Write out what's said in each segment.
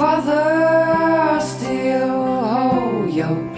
Father, still hold.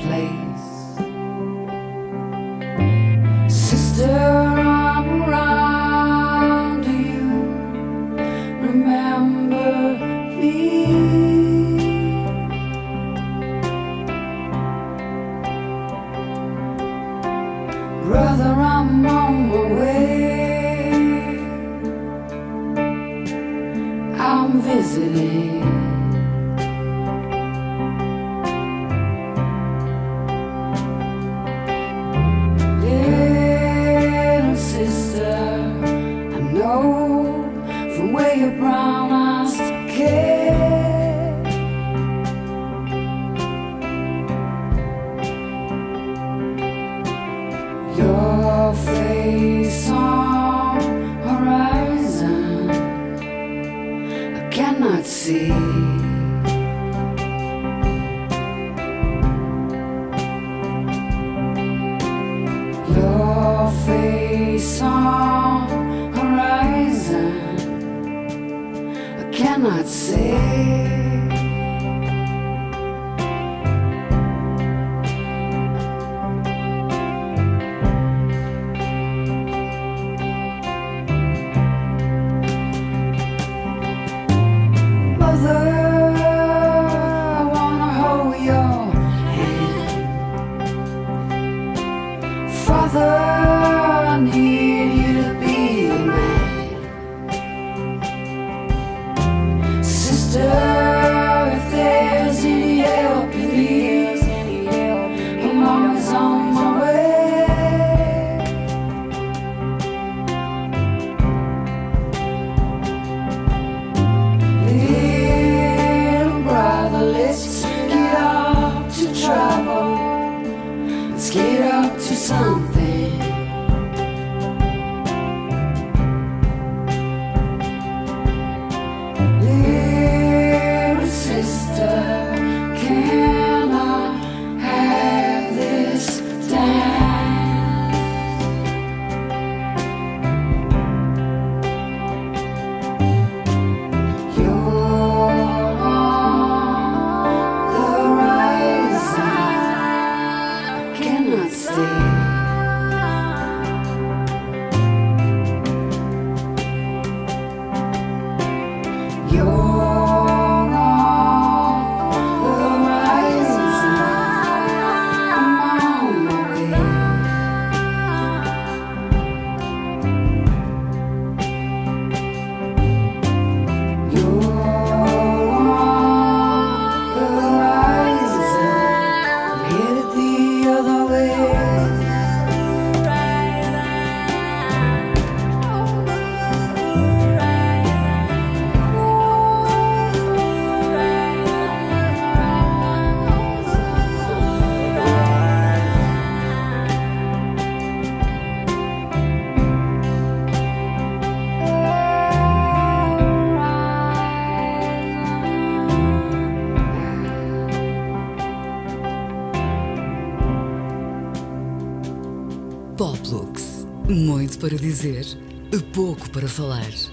Para dizer, pouco para falar.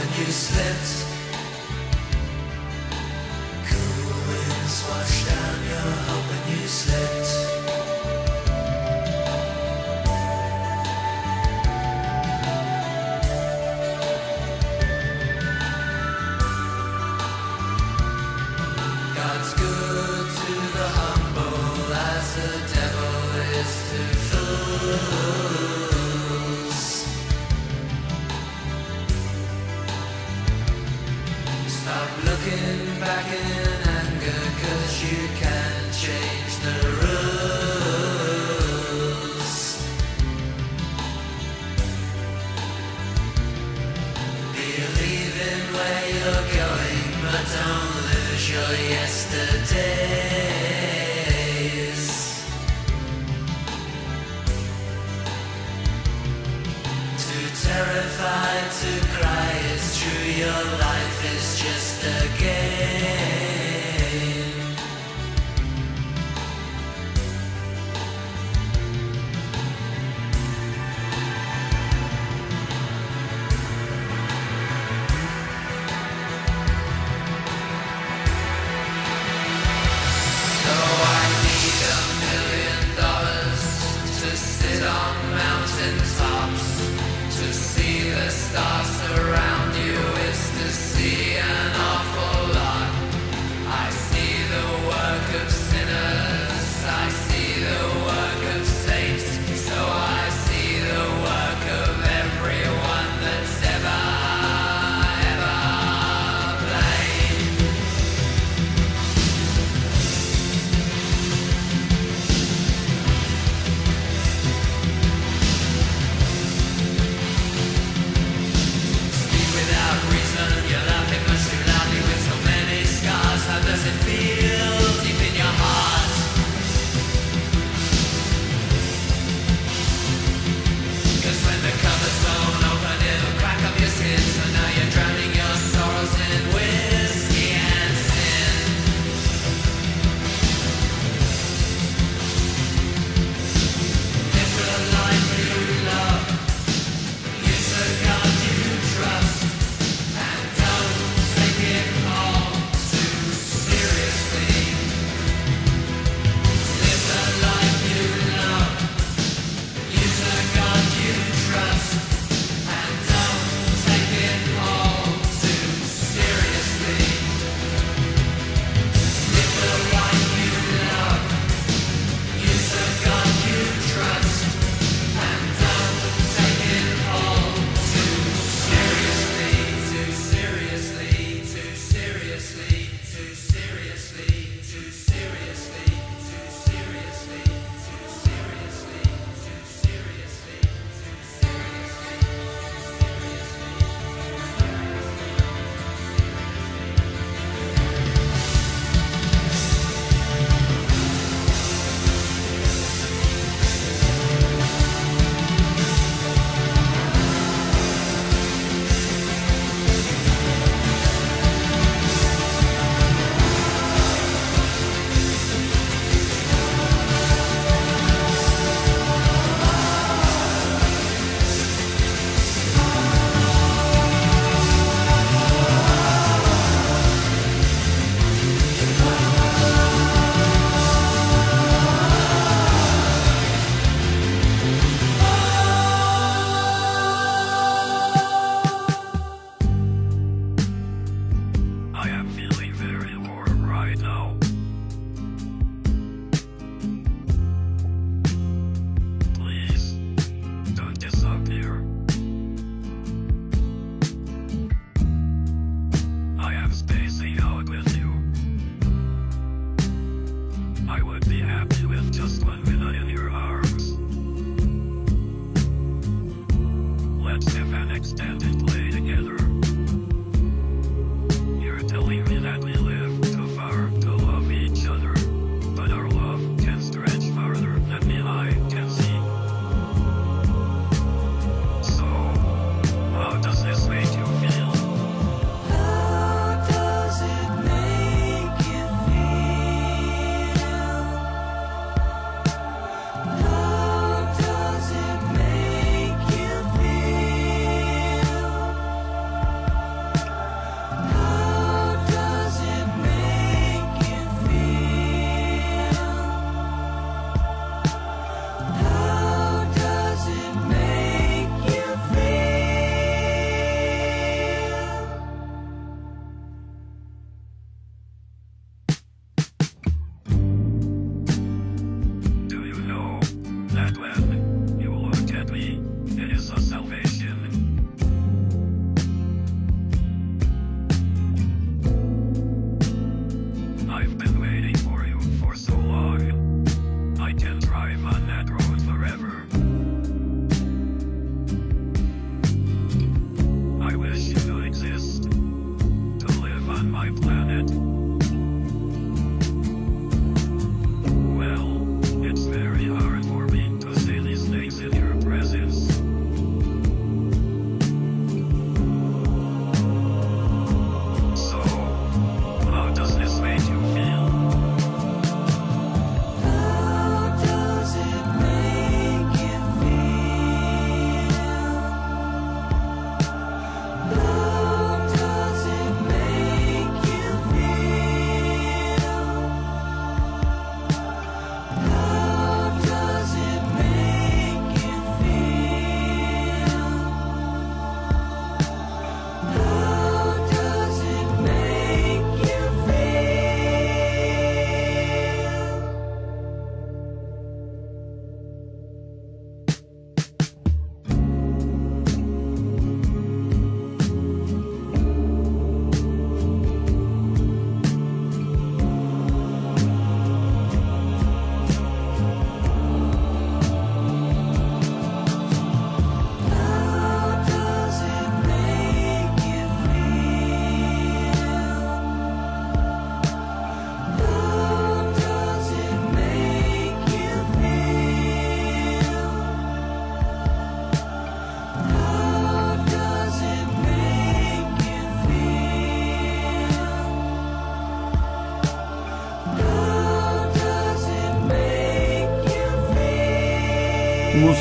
And you slipped.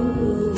Ooh.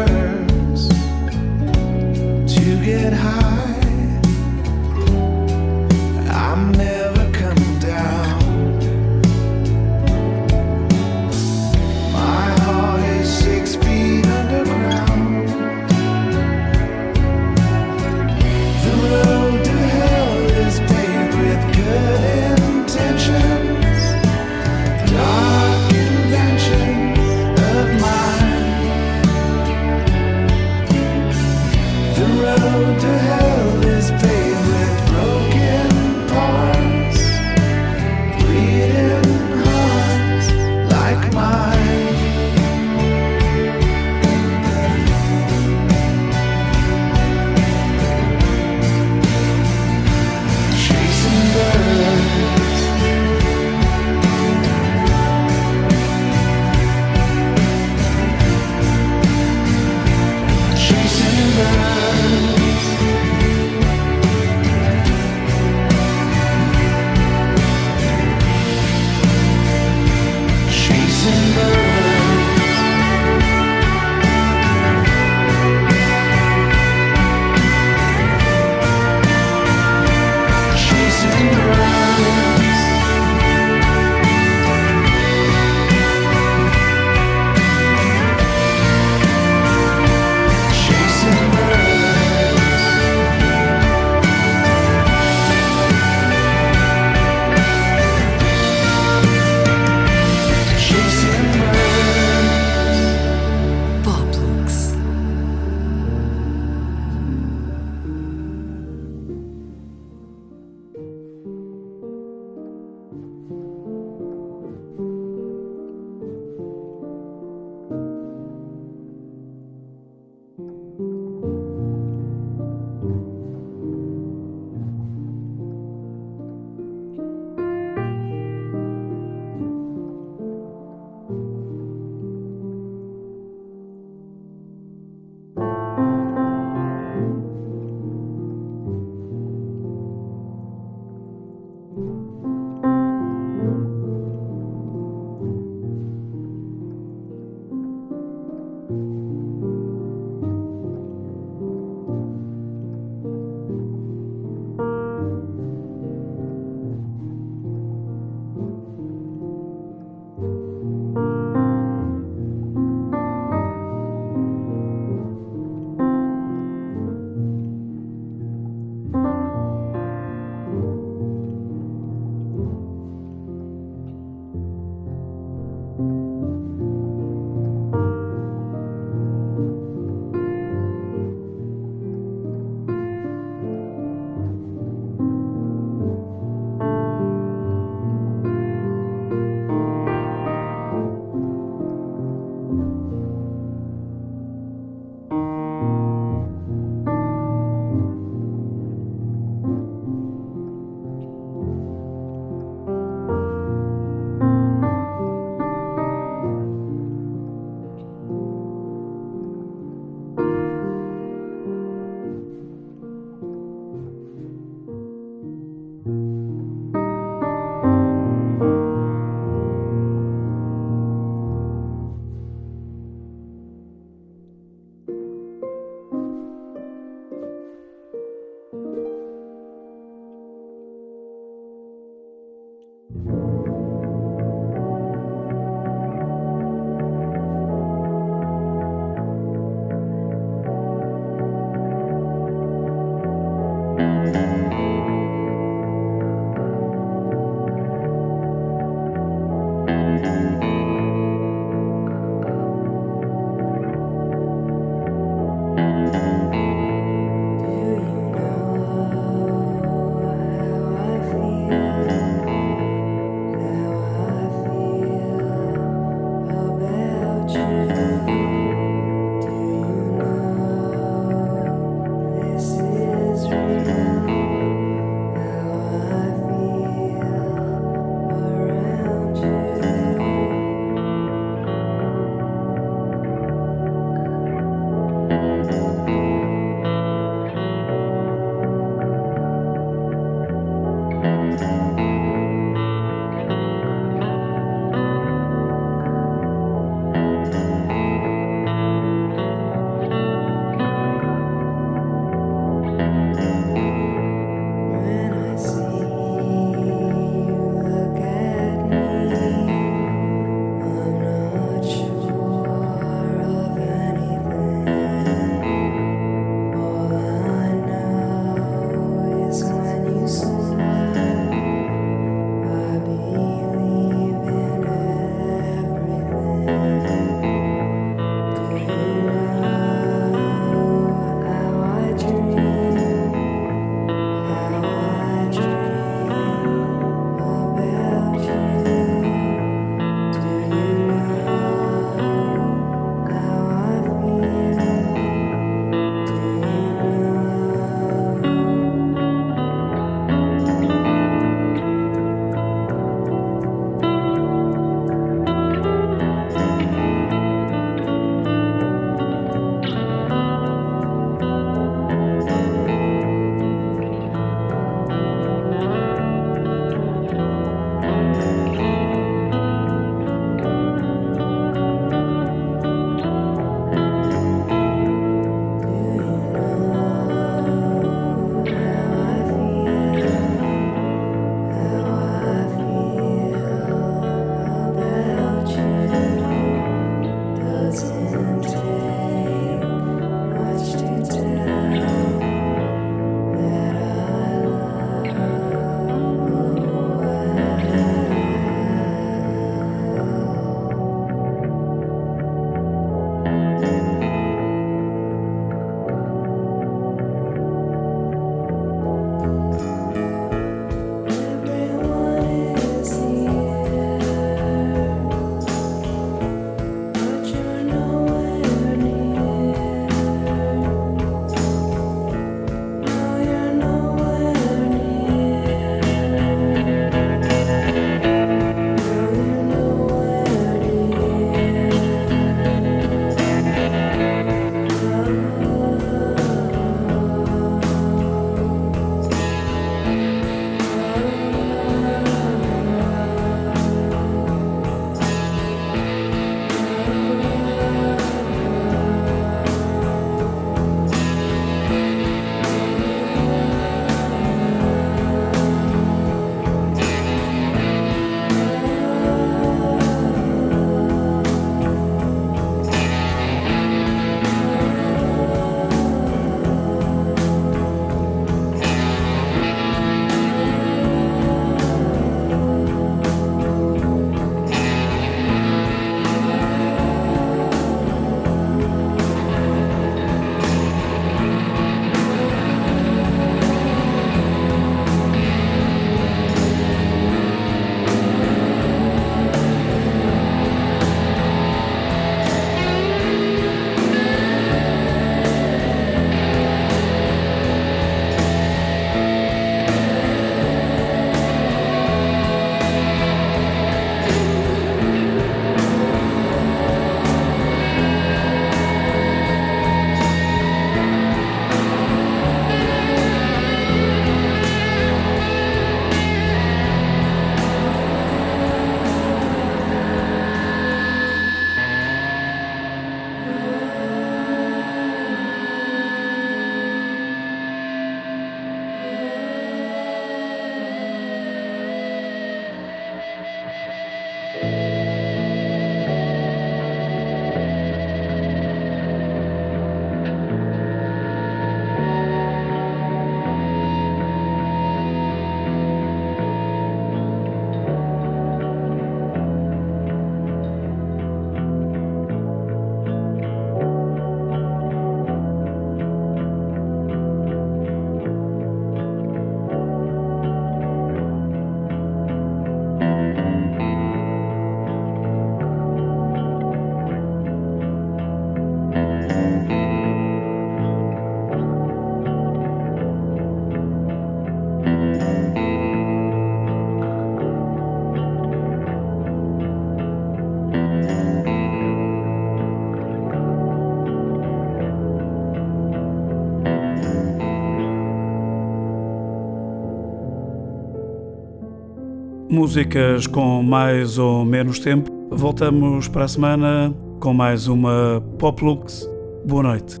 Músicas com mais ou menos tempo. Voltamos para a semana com mais uma Pop Lux. Boa noite.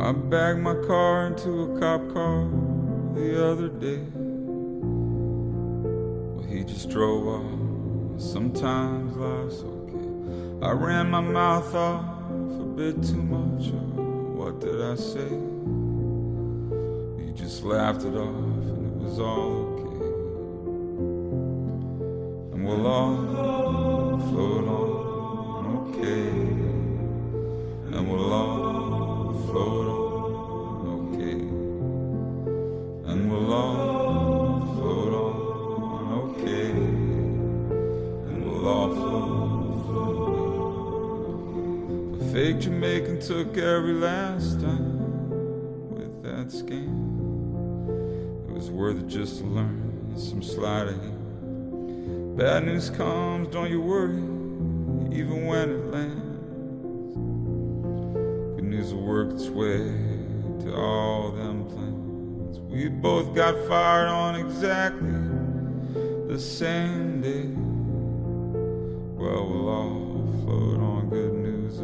I bagged my car into a cop car the other day. Well, he just drove off. Sometimes life's okay. I ran my mouth off a bit too much. Oh, what did I say? He just laughed it off and it was all We'll all float on, okay. And we'll all float on, okay. And we'll all float on, okay. And we'll all float, float. A fake Jamaican took every last time with that scam. It was worth it just to learn some hand. Bad news comes, don't you worry, even when it lands. Good news will work its way to all them plans. We both got fired on exactly the same day. Well, we'll all float on, good news